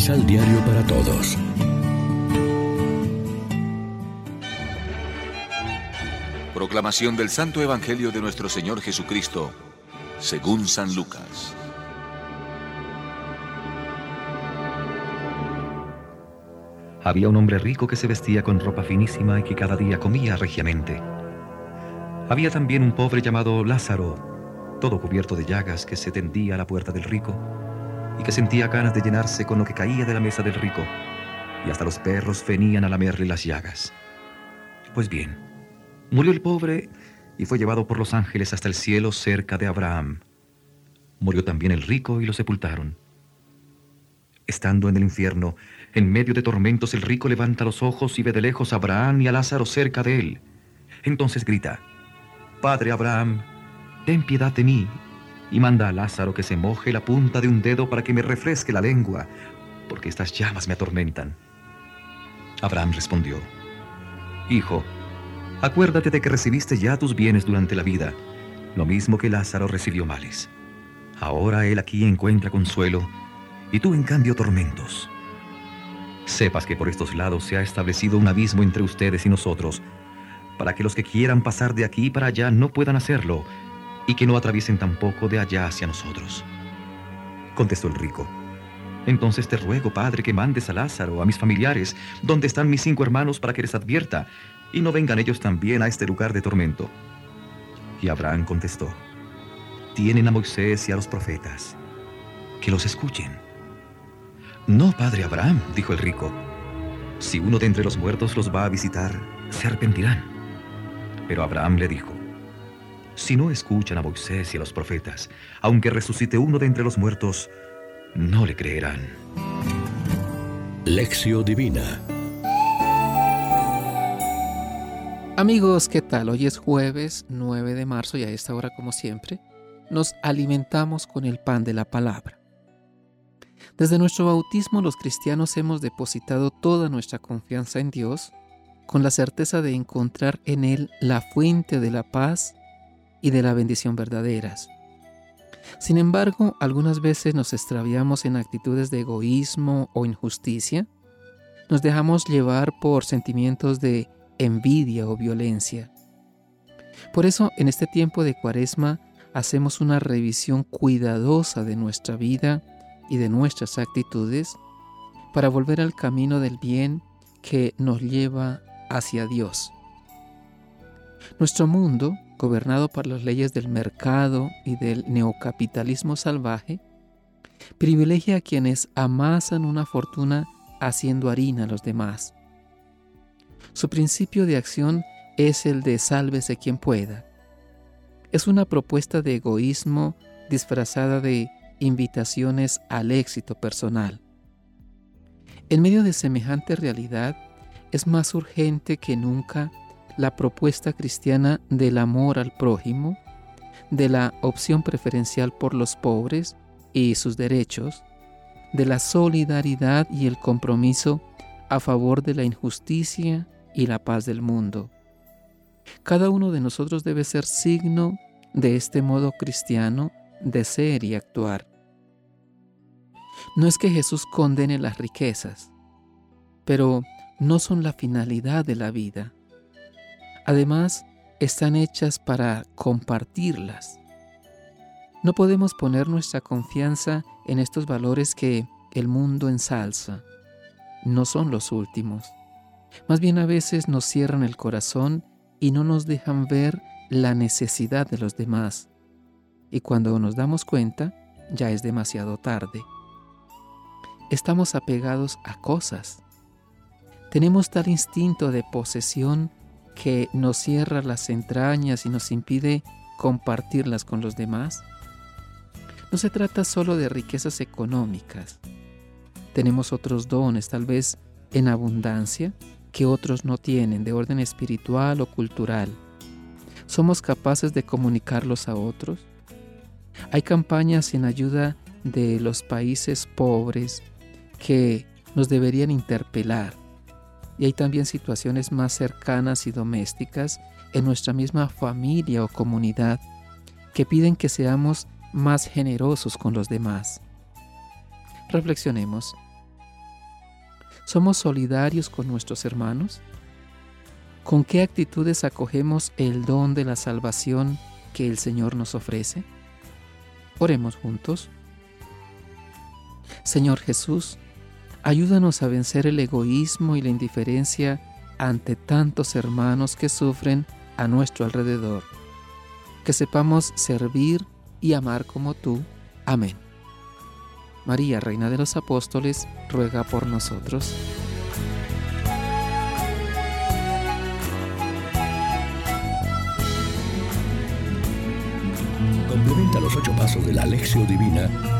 Misal Diario para Todos. Proclamación del Santo Evangelio de nuestro Señor Jesucristo, según San Lucas. Había un hombre rico que se vestía con ropa finísima y que cada día comía regiamente. Había también un pobre llamado Lázaro, todo cubierto de llagas, que se tendía a la puerta del rico y que sentía ganas de llenarse con lo que caía de la mesa del rico, y hasta los perros venían a lamerle las llagas. Pues bien, murió el pobre y fue llevado por los ángeles hasta el cielo cerca de Abraham. Murió también el rico y lo sepultaron. Estando en el infierno, en medio de tormentos, el rico levanta los ojos y ve de lejos a Abraham y a Lázaro cerca de él. Entonces grita, Padre Abraham, ten piedad de mí y manda a Lázaro que se moje la punta de un dedo para que me refresque la lengua, porque estas llamas me atormentan. Abraham respondió, Hijo, acuérdate de que recibiste ya tus bienes durante la vida, lo mismo que Lázaro recibió males. Ahora él aquí encuentra consuelo, y tú en cambio tormentos. Sepas que por estos lados se ha establecido un abismo entre ustedes y nosotros, para que los que quieran pasar de aquí para allá no puedan hacerlo, y que no atraviesen tampoco de allá hacia nosotros. Contestó el rico. Entonces te ruego, Padre, que mandes a Lázaro, a mis familiares, donde están mis cinco hermanos, para que les advierta, y no vengan ellos también a este lugar de tormento. Y Abraham contestó, tienen a Moisés y a los profetas, que los escuchen. No, Padre Abraham, dijo el rico, si uno de entre los muertos los va a visitar, se arrepentirán. Pero Abraham le dijo, si no escuchan a Moisés y a los profetas, aunque resucite uno de entre los muertos, no le creerán. Lección Divina Amigos, ¿qué tal? Hoy es jueves 9 de marzo y a esta hora, como siempre, nos alimentamos con el pan de la palabra. Desde nuestro bautismo los cristianos hemos depositado toda nuestra confianza en Dios con la certeza de encontrar en Él la fuente de la paz y de la bendición verdaderas. Sin embargo, algunas veces nos extraviamos en actitudes de egoísmo o injusticia, nos dejamos llevar por sentimientos de envidia o violencia. Por eso, en este tiempo de cuaresma, hacemos una revisión cuidadosa de nuestra vida y de nuestras actitudes para volver al camino del bien que nos lleva hacia Dios. Nuestro mundo gobernado por las leyes del mercado y del neocapitalismo salvaje, privilegia a quienes amasan una fortuna haciendo harina a los demás. Su principio de acción es el de sálvese quien pueda. Es una propuesta de egoísmo disfrazada de invitaciones al éxito personal. En medio de semejante realidad, es más urgente que nunca la propuesta cristiana del amor al prójimo, de la opción preferencial por los pobres y sus derechos, de la solidaridad y el compromiso a favor de la injusticia y la paz del mundo. Cada uno de nosotros debe ser signo de este modo cristiano de ser y actuar. No es que Jesús condene las riquezas, pero no son la finalidad de la vida. Además, están hechas para compartirlas. No podemos poner nuestra confianza en estos valores que el mundo ensalza. No son los últimos. Más bien a veces nos cierran el corazón y no nos dejan ver la necesidad de los demás. Y cuando nos damos cuenta, ya es demasiado tarde. Estamos apegados a cosas. Tenemos tal instinto de posesión que nos cierra las entrañas y nos impide compartirlas con los demás? No se trata solo de riquezas económicas. Tenemos otros dones, tal vez en abundancia, que otros no tienen, de orden espiritual o cultural. ¿Somos capaces de comunicarlos a otros? Hay campañas en ayuda de los países pobres que nos deberían interpelar y hay también situaciones más cercanas y domésticas en nuestra misma familia o comunidad que piden que seamos más generosos con los demás. Reflexionemos. ¿Somos solidarios con nuestros hermanos? ¿Con qué actitudes acogemos el don de la salvación que el Señor nos ofrece? Oremos juntos. Señor Jesús, ayúdanos a vencer el egoísmo y la indiferencia ante tantos hermanos que sufren a nuestro alrededor. Que sepamos servir y amar como tú. Amén. María, Reina de los Apóstoles, ruega por nosotros. Complementa los ocho pasos de la Alexio Divina